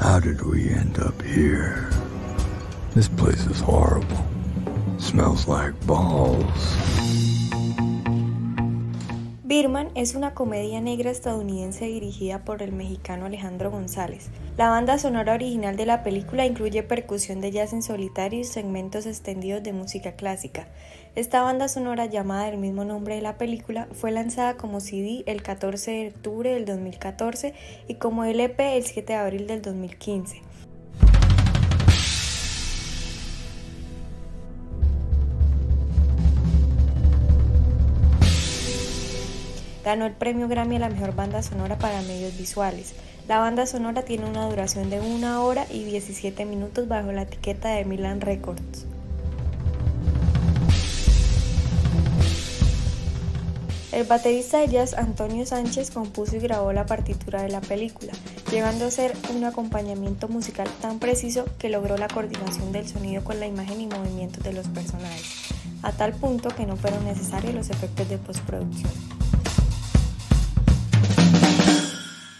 How did we end up here? This place is horrible. Smells like balls. Birman es una comedia negra estadounidense dirigida por el mexicano Alejandro González. La banda sonora original de la película incluye percusión de jazz en solitario y segmentos extendidos de música clásica. Esta banda sonora, llamada del mismo nombre de la película, fue lanzada como CD el 14 de octubre del 2014 y como LP el 7 de abril del 2015. Ganó el premio Grammy a la mejor banda sonora para medios visuales. La banda sonora tiene una duración de 1 hora y 17 minutos bajo la etiqueta de Milan Records. El baterista de jazz Antonio Sánchez compuso y grabó la partitura de la película, llegando a ser un acompañamiento musical tan preciso que logró la coordinación del sonido con la imagen y movimientos de los personajes, a tal punto que no fueron necesarios los efectos de postproducción.